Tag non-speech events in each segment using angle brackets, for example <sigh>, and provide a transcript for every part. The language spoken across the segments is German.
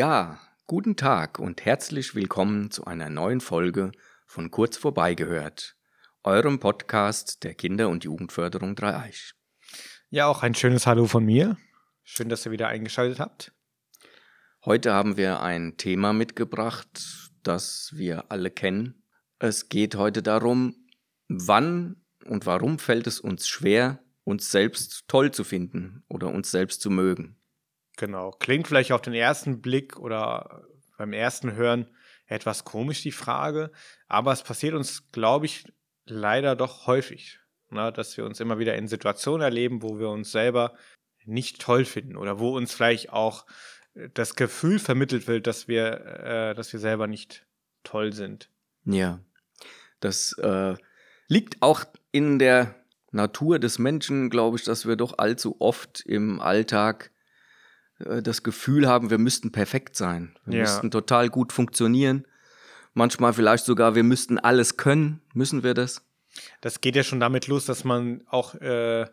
Ja, guten Tag und herzlich willkommen zu einer neuen Folge von Kurz vorbeigehört, eurem Podcast der Kinder- und Jugendförderung Dreieich. Ja, auch ein schönes Hallo von mir. Schön, dass ihr wieder eingeschaltet habt. Heute haben wir ein Thema mitgebracht, das wir alle kennen. Es geht heute darum, wann und warum fällt es uns schwer, uns selbst toll zu finden oder uns selbst zu mögen. Genau. Klingt vielleicht auf den ersten Blick oder beim ersten Hören etwas komisch, die Frage. Aber es passiert uns, glaube ich, leider doch häufig, na, dass wir uns immer wieder in Situationen erleben, wo wir uns selber nicht toll finden oder wo uns vielleicht auch das Gefühl vermittelt wird, dass wir, äh, dass wir selber nicht toll sind. Ja, das äh, liegt auch in der Natur des Menschen, glaube ich, dass wir doch allzu oft im Alltag äh, das Gefühl haben, wir müssten perfekt sein. Wir ja. müssten total gut funktionieren. Manchmal vielleicht sogar, wir müssten alles können. Müssen wir das? Das geht ja schon damit los, dass man auch äh,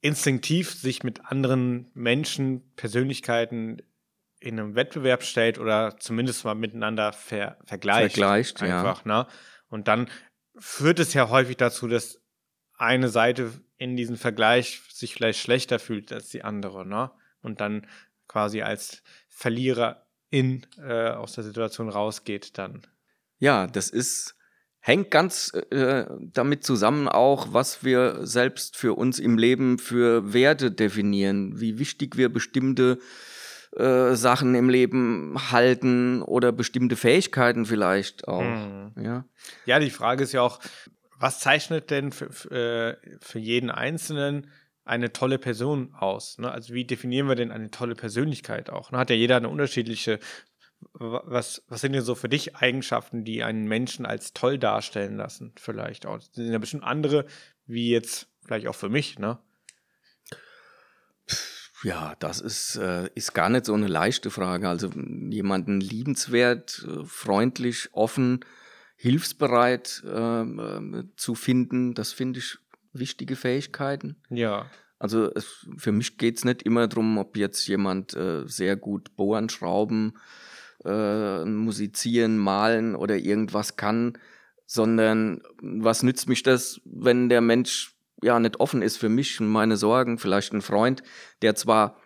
instinktiv sich mit anderen Menschen, Persönlichkeiten in einem Wettbewerb stellt oder zumindest mal miteinander ver vergleicht. Vergleicht, einfach, ja. Ne? Und dann führt es ja häufig dazu, dass eine Seite in diesem Vergleich sich vielleicht schlechter fühlt als die andere, ne? Und dann quasi als Verliererin äh, aus der Situation rausgeht dann. Ja, das ist hängt ganz äh, damit zusammen auch, was wir selbst für uns im Leben für Werte definieren, wie wichtig wir bestimmte äh, Sachen im Leben halten oder bestimmte Fähigkeiten vielleicht auch. Mhm. Ja. ja, die Frage ist ja auch, was zeichnet denn für, für, äh, für jeden Einzelnen eine tolle Person aus? Ne? Also wie definieren wir denn eine tolle Persönlichkeit auch? Ne? Hat ja jeder eine unterschiedliche. Was, was sind denn so für dich Eigenschaften, die einen Menschen als toll darstellen lassen? Vielleicht auch. Das sind ja bestimmt andere, wie jetzt vielleicht auch für mich, ne? Ja, das ist, äh, ist gar nicht so eine leichte Frage. Also jemanden liebenswert, äh, freundlich, offen, hilfsbereit äh, zu finden, das finde ich wichtige Fähigkeiten. Ja. Also es, für mich geht es nicht immer darum, ob jetzt jemand äh, sehr gut bohren, schrauben, äh, musizieren, malen oder irgendwas kann, sondern was nützt mich das, wenn der Mensch ja nicht offen ist für mich und meine Sorgen, vielleicht ein Freund, der zwar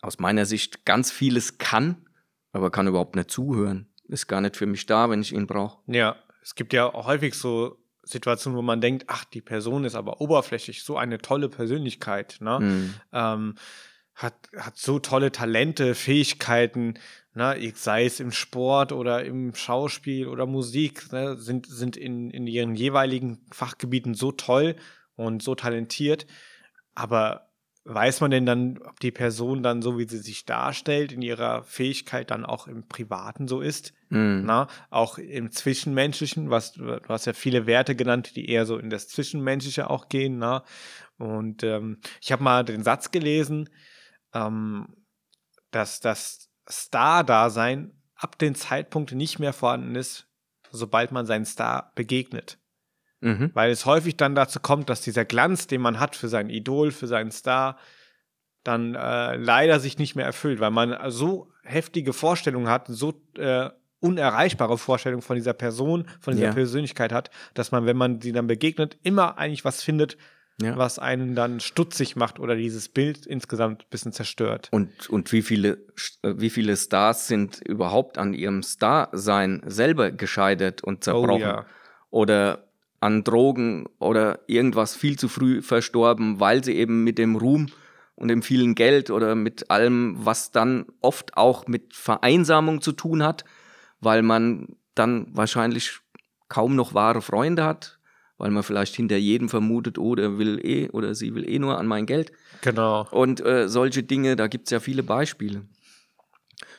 aus meiner Sicht ganz vieles kann, aber kann überhaupt nicht zuhören ist gar nicht für mich da, wenn ich ihn brauche. Ja, es gibt ja häufig so Situationen, wo man denkt, ach, die Person ist aber oberflächlich, so eine tolle Persönlichkeit, ne? Mhm. Ähm, hat, hat so tolle Talente, Fähigkeiten, ne? sei es im Sport oder im Schauspiel oder Musik, ne? sind, sind in, in ihren jeweiligen Fachgebieten so toll und so talentiert, aber weiß man denn dann, ob die Person dann so, wie sie sich darstellt, in ihrer Fähigkeit dann auch im Privaten so ist? Mhm. Na, auch im Zwischenmenschlichen, was du hast ja viele Werte genannt, die eher so in das Zwischenmenschliche auch gehen. Na? Und ähm, ich habe mal den Satz gelesen, ähm, dass das Star-Dasein ab dem Zeitpunkt nicht mehr vorhanden ist, sobald man seinen Star begegnet. Mhm. Weil es häufig dann dazu kommt, dass dieser Glanz, den man hat für sein Idol, für seinen Star, dann äh, leider sich nicht mehr erfüllt, weil man so heftige Vorstellungen hat, so äh, unerreichbare Vorstellungen von dieser Person, von dieser ja. Persönlichkeit hat, dass man, wenn man sie dann begegnet, immer eigentlich was findet, ja. was einen dann stutzig macht oder dieses Bild insgesamt ein bisschen zerstört. Und, und wie, viele, äh, wie viele Stars sind überhaupt an ihrem Star-Sein selber gescheitert und zerbrochen? Oh, ja. Oder an Drogen oder irgendwas viel zu früh verstorben, weil sie eben mit dem Ruhm und dem vielen Geld oder mit allem, was dann oft auch mit Vereinsamung zu tun hat, weil man dann wahrscheinlich kaum noch wahre Freunde hat, weil man vielleicht hinter jedem vermutet, oh, der will eh oder sie will eh nur an mein Geld. Genau. Und äh, solche Dinge, da gibt es ja viele Beispiele.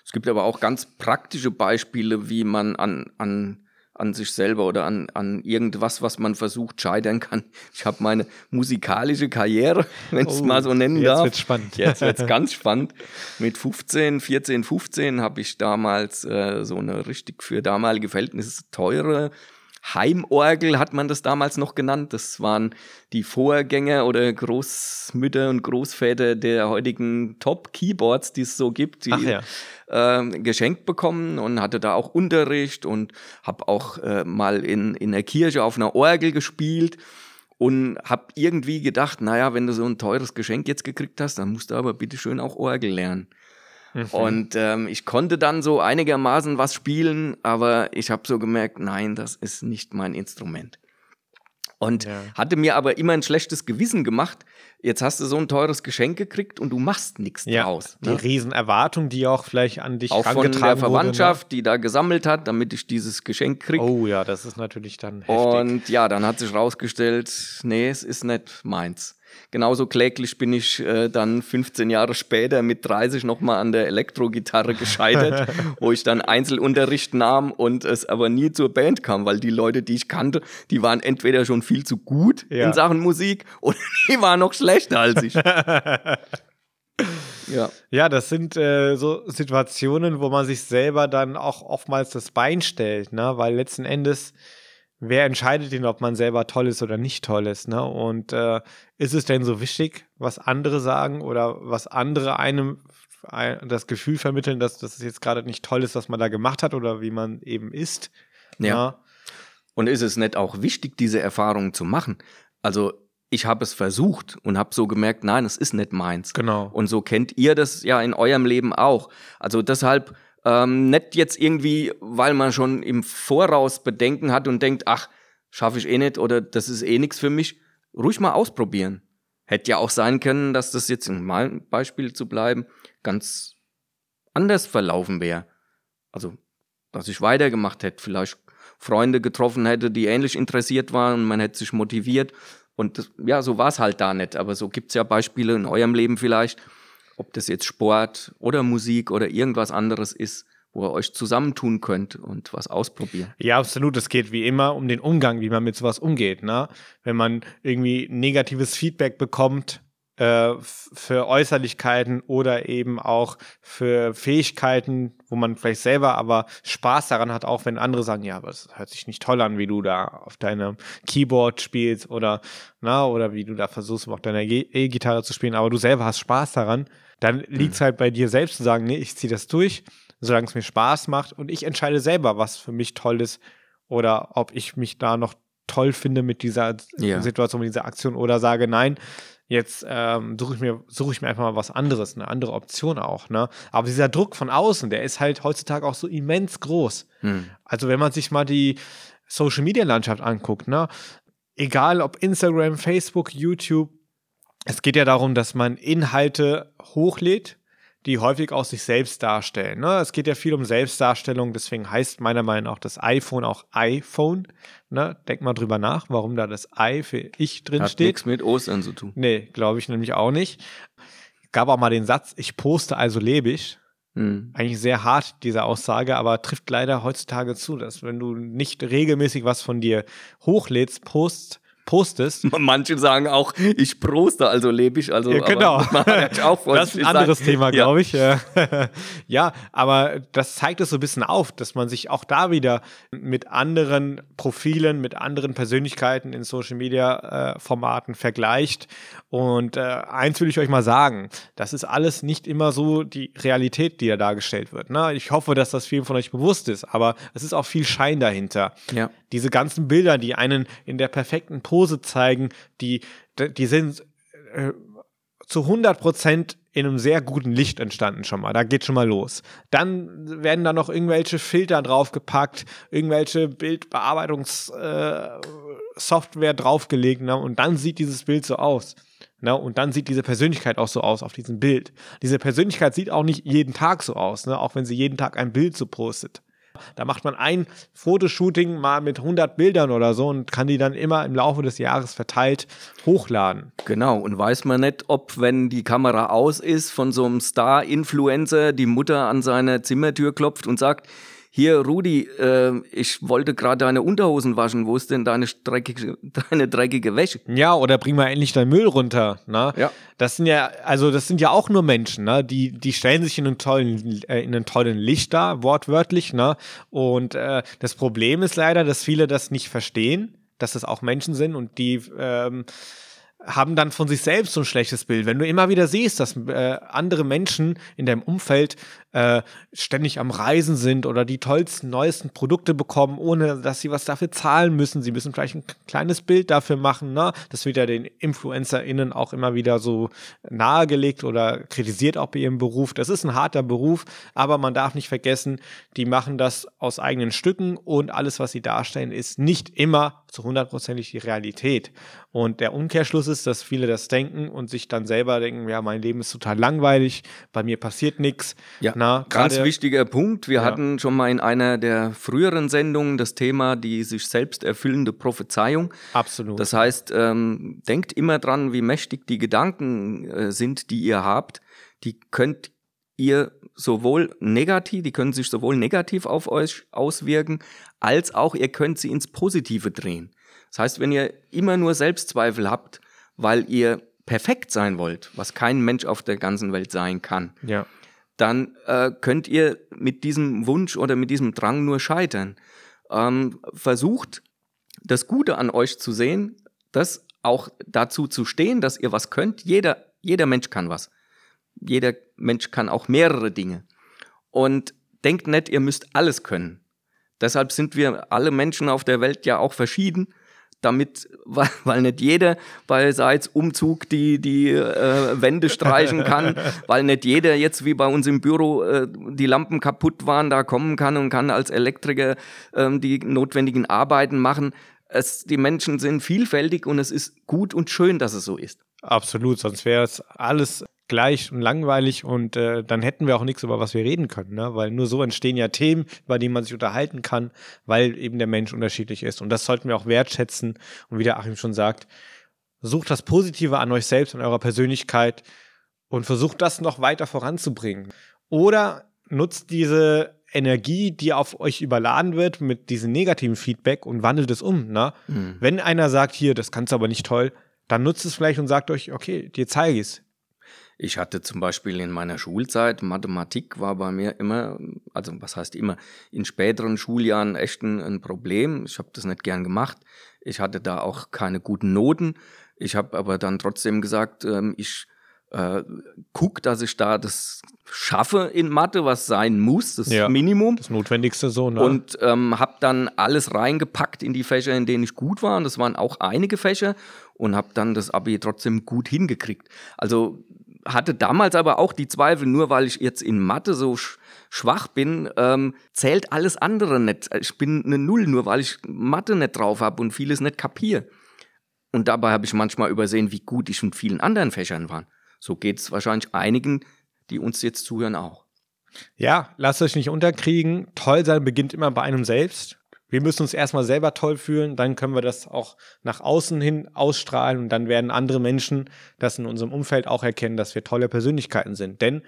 Es gibt aber auch ganz praktische Beispiele, wie man an, an an sich selber oder an, an irgendwas, was man versucht, scheitern kann. Ich habe meine musikalische Karriere, <laughs> wenn ich es oh, mal so nennen jetzt darf. Jetzt wird's spannend. Jetzt wird's <laughs> ganz spannend. Mit 15, 14, 15 habe ich damals äh, so eine richtig für damalige Verhältnisse teure Heimorgel hat man das damals noch genannt. Das waren die Vorgänger oder Großmütter und Großväter der heutigen Top-Keyboards, die es so gibt, die ja. äh, geschenkt bekommen und hatte da auch Unterricht und habe auch äh, mal in, in der Kirche auf einer Orgel gespielt und habe irgendwie gedacht, naja, wenn du so ein teures Geschenk jetzt gekriegt hast, dann musst du aber bitte schön auch Orgel lernen. Mhm. Und ähm, ich konnte dann so einigermaßen was spielen, aber ich habe so gemerkt, nein, das ist nicht mein Instrument. Und ja. hatte mir aber immer ein schlechtes Gewissen gemacht. Jetzt hast du so ein teures Geschenk gekriegt und du machst nichts ja, draus. Ne? Die Riesenerwartung, die auch vielleicht an dich auch von der Verwandtschaft, wurde, ne? die da gesammelt hat, damit ich dieses Geschenk kriege. Oh ja, das ist natürlich dann heftig. Und ja, dann hat sich rausgestellt, nee, es ist nicht meins. Genauso kläglich bin ich äh, dann 15 Jahre später mit 30 nochmal an der Elektrogitarre gescheitert, <laughs> wo ich dann Einzelunterricht nahm und es aber nie zur Band kam, weil die Leute, die ich kannte, die waren entweder schon viel zu gut ja. in Sachen Musik <laughs> oder die waren noch schlechter als ich. <laughs> Ja. ja, das sind äh, so Situationen, wo man sich selber dann auch oftmals das Bein stellt, ne? weil letzten Endes wer entscheidet denn, ob man selber toll ist oder nicht toll ist? Ne? Und äh, ist es denn so wichtig, was andere sagen oder was andere einem das Gefühl vermitteln, dass das jetzt gerade nicht toll ist, was man da gemacht hat oder wie man eben ist? Ja. ja. Und ist es nicht auch wichtig, diese Erfahrungen zu machen? Also ich habe es versucht und habe so gemerkt, nein, es ist nicht meins. Genau. Und so kennt ihr das ja in eurem Leben auch. Also deshalb ähm, nicht jetzt irgendwie, weil man schon im Voraus Bedenken hat und denkt, ach, schaffe ich eh nicht oder das ist eh nichts für mich. Ruhig mal ausprobieren. Hätte ja auch sein können, dass das jetzt, in meinem Beispiel zu bleiben, ganz anders verlaufen wäre. Also, dass ich weitergemacht hätte, vielleicht Freunde getroffen hätte, die ähnlich interessiert waren und man hätte sich motiviert. Und das, ja, so war es halt da nicht. Aber so gibt es ja Beispiele in eurem Leben vielleicht, ob das jetzt Sport oder Musik oder irgendwas anderes ist, wo ihr euch zusammentun könnt und was ausprobieren. Ja, absolut. Es geht wie immer um den Umgang, wie man mit sowas umgeht. Ne? Wenn man irgendwie negatives Feedback bekommt äh, für Äußerlichkeiten oder eben auch für Fähigkeiten, wo man vielleicht selber aber Spaß daran hat, auch wenn andere sagen, ja, aber es hört sich nicht toll an, wie du da auf deinem Keyboard spielst oder, na, oder wie du da versuchst, auf deiner E-Gitarre zu spielen, aber du selber hast Spaß daran dann liegt es mhm. halt bei dir selbst zu sagen, nee, ich ziehe das durch, solange es mir Spaß macht und ich entscheide selber, was für mich toll ist oder ob ich mich da noch toll finde mit dieser ja. Situation, mit dieser Aktion oder sage, nein, jetzt ähm, suche ich, mir, such ich mir einfach mal was anderes, eine andere Option auch. Ne? Aber dieser Druck von außen, der ist halt heutzutage auch so immens groß. Hm. Also wenn man sich mal die Social-Media-Landschaft anguckt, ne? egal ob Instagram, Facebook, YouTube, es geht ja darum, dass man Inhalte hochlädt, die häufig auch sich selbst darstellen. Ne? Es geht ja viel um Selbstdarstellung, deswegen heißt meiner Meinung nach auch das iPhone auch iPhone. Ne? Denk mal drüber nach, warum da das I für ich drin Hat steht. Hat nichts mit Ostern zu tun. Nee, glaube ich nämlich auch nicht. Gab auch mal den Satz, ich poste, also lebe ich. Mhm. Eigentlich sehr hart, diese Aussage, aber trifft leider heutzutage zu, dass wenn du nicht regelmäßig was von dir hochlädst, post, postest. Manche sagen auch, ich proste, also lebe ich. Also, ja, genau. <laughs> auch <laughs> das ist ein anderes sagen. Thema, glaube ich. <laughs> ja, aber das zeigt es so ein bisschen auf, dass man sich auch da wieder mit anderen Profilen, mit anderen Persönlichkeiten in Social Media äh, Formaten vergleicht. Und äh, eins will ich euch mal sagen, das ist alles nicht immer so die Realität, die da dargestellt wird. Ne? Ich hoffe, dass das vielen von euch bewusst ist, aber es ist auch viel Schein dahinter. Ja. Diese ganzen Bilder, die einen in der perfekten Pose zeigen, die, die sind äh, zu 100 Prozent in einem sehr guten Licht entstanden schon mal. Da geht schon mal los. Dann werden da noch irgendwelche Filter draufgepackt, irgendwelche Bildbearbeitungssoftware äh, draufgelegt ne? und dann sieht dieses Bild so aus. Ne? Und dann sieht diese Persönlichkeit auch so aus auf diesem Bild. Diese Persönlichkeit sieht auch nicht jeden Tag so aus, ne? auch wenn sie jeden Tag ein Bild so postet. Da macht man ein Fotoshooting mal mit 100 Bildern oder so und kann die dann immer im Laufe des Jahres verteilt hochladen. Genau, und weiß man nicht, ob, wenn die Kamera aus ist, von so einem Star-Influencer die Mutter an seine Zimmertür klopft und sagt, hier Rudi, äh, ich wollte gerade deine Unterhosen waschen, wo ist denn deine dreckige, <laughs> deine dreckige Wäsche? Ja, oder bring mal endlich deinen Müll runter. Ne? Ja. Das sind ja, also das sind ja auch nur Menschen, ne? die, die stellen sich in einen tollen, äh, in einen tollen Licht da, wortwörtlich. Ne? Und äh, das Problem ist leider, dass viele das nicht verstehen, dass es auch Menschen sind und die ähm, haben dann von sich selbst so ein schlechtes Bild. Wenn du immer wieder siehst, dass äh, andere Menschen in deinem Umfeld äh, ständig am Reisen sind oder die tollsten, neuesten Produkte bekommen, ohne dass sie was dafür zahlen müssen. Sie müssen vielleicht ein kleines Bild dafür machen. Ne? Das wird ja den InfluencerInnen auch immer wieder so nahegelegt oder kritisiert auch bei ihrem Beruf. Das ist ein harter Beruf, aber man darf nicht vergessen, die machen das aus eigenen Stücken und alles, was sie darstellen, ist nicht immer zu hundertprozentig die Realität. Und der Umkehrschluss ist, dass viele das denken und sich dann selber denken, ja, mein Leben ist total langweilig, bei mir passiert nichts. Ja, Na, ganz grade, wichtiger Punkt. Wir ja. hatten schon mal in einer der früheren Sendungen das Thema die sich selbst erfüllende Prophezeiung. Absolut. Das heißt, ähm, denkt immer dran, wie mächtig die Gedanken äh, sind, die ihr habt. Die könnt ihr sowohl negativ, die können sich sowohl negativ auf euch auswirken, als auch ihr könnt sie ins Positive drehen. Das heißt, wenn ihr immer nur Selbstzweifel habt, weil ihr perfekt sein wollt, was kein Mensch auf der ganzen Welt sein kann, ja. dann äh, könnt ihr mit diesem Wunsch oder mit diesem Drang nur scheitern. Ähm, versucht, das Gute an euch zu sehen, das auch dazu zu stehen, dass ihr was könnt. Jeder, jeder Mensch kann was. Jeder Mensch kann auch mehrere Dinge. Und denkt nicht, ihr müsst alles können. Deshalb sind wir alle Menschen auf der Welt ja auch verschieden, damit, <laughs> weil, weil nicht jeder bei Seits Umzug die, die äh, Wände streichen kann, <laughs> weil nicht jeder jetzt wie bei uns im Büro äh, die Lampen kaputt waren, da kommen kann und kann als Elektriker äh, die notwendigen Arbeiten machen. Es, die Menschen sind vielfältig und es ist gut und schön, dass es so ist. Absolut, sonst wäre es alles gleich und langweilig und äh, dann hätten wir auch nichts, über was wir reden können, ne? weil nur so entstehen ja Themen, über die man sich unterhalten kann, weil eben der Mensch unterschiedlich ist. Und das sollten wir auch wertschätzen. Und wie der Achim schon sagt, sucht das Positive an euch selbst, an eurer Persönlichkeit und versucht das noch weiter voranzubringen. Oder nutzt diese Energie, die auf euch überladen wird mit diesem negativen Feedback und wandelt es um. Ne? Mhm. Wenn einer sagt, hier, das kannst du aber nicht toll, dann nutzt es vielleicht und sagt euch, okay, dir zeige ich es. Ich hatte zum Beispiel in meiner Schulzeit, Mathematik war bei mir immer, also was heißt immer, in späteren Schuljahren echt ein, ein Problem. Ich habe das nicht gern gemacht. Ich hatte da auch keine guten Noten. Ich habe aber dann trotzdem gesagt, ähm, ich äh, guck, dass ich da das schaffe in Mathe, was sein muss, das ja, Minimum. Das Notwendigste so, ne? Und ähm, habe dann alles reingepackt in die Fächer, in denen ich gut war. Und das waren auch einige Fächer und habe dann das Abi trotzdem gut hingekriegt. Also hatte damals aber auch die Zweifel, nur weil ich jetzt in Mathe so sch schwach bin, ähm, zählt alles andere nicht. Ich bin eine Null, nur weil ich Mathe nicht drauf habe und vieles nicht kapiere. Und dabei habe ich manchmal übersehen, wie gut ich in vielen anderen Fächern war. So geht es wahrscheinlich einigen, die uns jetzt zuhören, auch. Ja, lasst euch nicht unterkriegen. Toll sein beginnt immer bei einem selbst. Wir müssen uns erstmal selber toll fühlen, dann können wir das auch nach außen hin ausstrahlen und dann werden andere Menschen das in unserem Umfeld auch erkennen, dass wir tolle Persönlichkeiten sind. Denn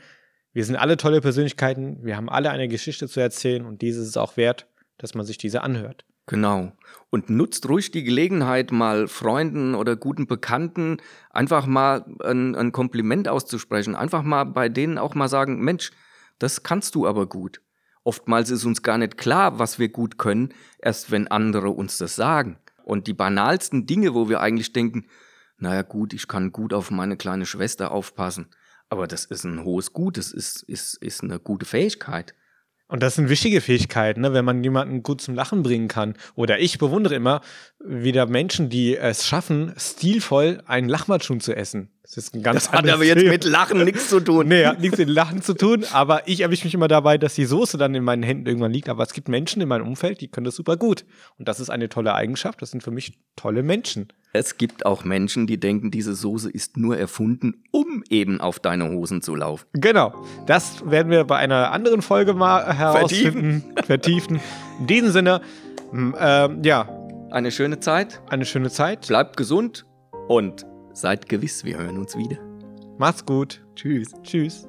wir sind alle tolle Persönlichkeiten, wir haben alle eine Geschichte zu erzählen und dieses ist auch wert, dass man sich diese anhört. Genau. Und nutzt ruhig die Gelegenheit, mal Freunden oder guten Bekannten einfach mal ein, ein Kompliment auszusprechen. Einfach mal bei denen auch mal sagen, Mensch, das kannst du aber gut. Oftmals ist uns gar nicht klar, was wir gut können, erst wenn andere uns das sagen. Und die banalsten Dinge, wo wir eigentlich denken, naja gut, ich kann gut auf meine kleine Schwester aufpassen, aber das ist ein hohes Gut, das ist, ist, ist eine gute Fähigkeit. Und das sind wichtige Fähigkeiten, ne? wenn man jemanden gut zum Lachen bringen kann. Oder ich bewundere immer wieder Menschen, die es schaffen, stilvoll einen Lachmatschun zu essen. Das ist ein ganz Das hat aber jetzt mit Lachen nichts zu tun. Nee, hat nichts mit Lachen zu tun, aber ich erwische mich immer dabei, dass die Soße dann in meinen Händen irgendwann liegt. Aber es gibt Menschen in meinem Umfeld, die können das super gut. Und das ist eine tolle Eigenschaft. Das sind für mich tolle Menschen. Es gibt auch Menschen, die denken, diese Soße ist nur erfunden, um eben auf deine Hosen zu laufen. Genau. Das werden wir bei einer anderen Folge mal herausfinden, vertiefen. <laughs> vertiefen. In diesem Sinne, äh, ja. Eine schöne Zeit. Eine schöne Zeit. Bleibt gesund und seid gewiss, wir hören uns wieder. Macht's gut. Tschüss. Tschüss.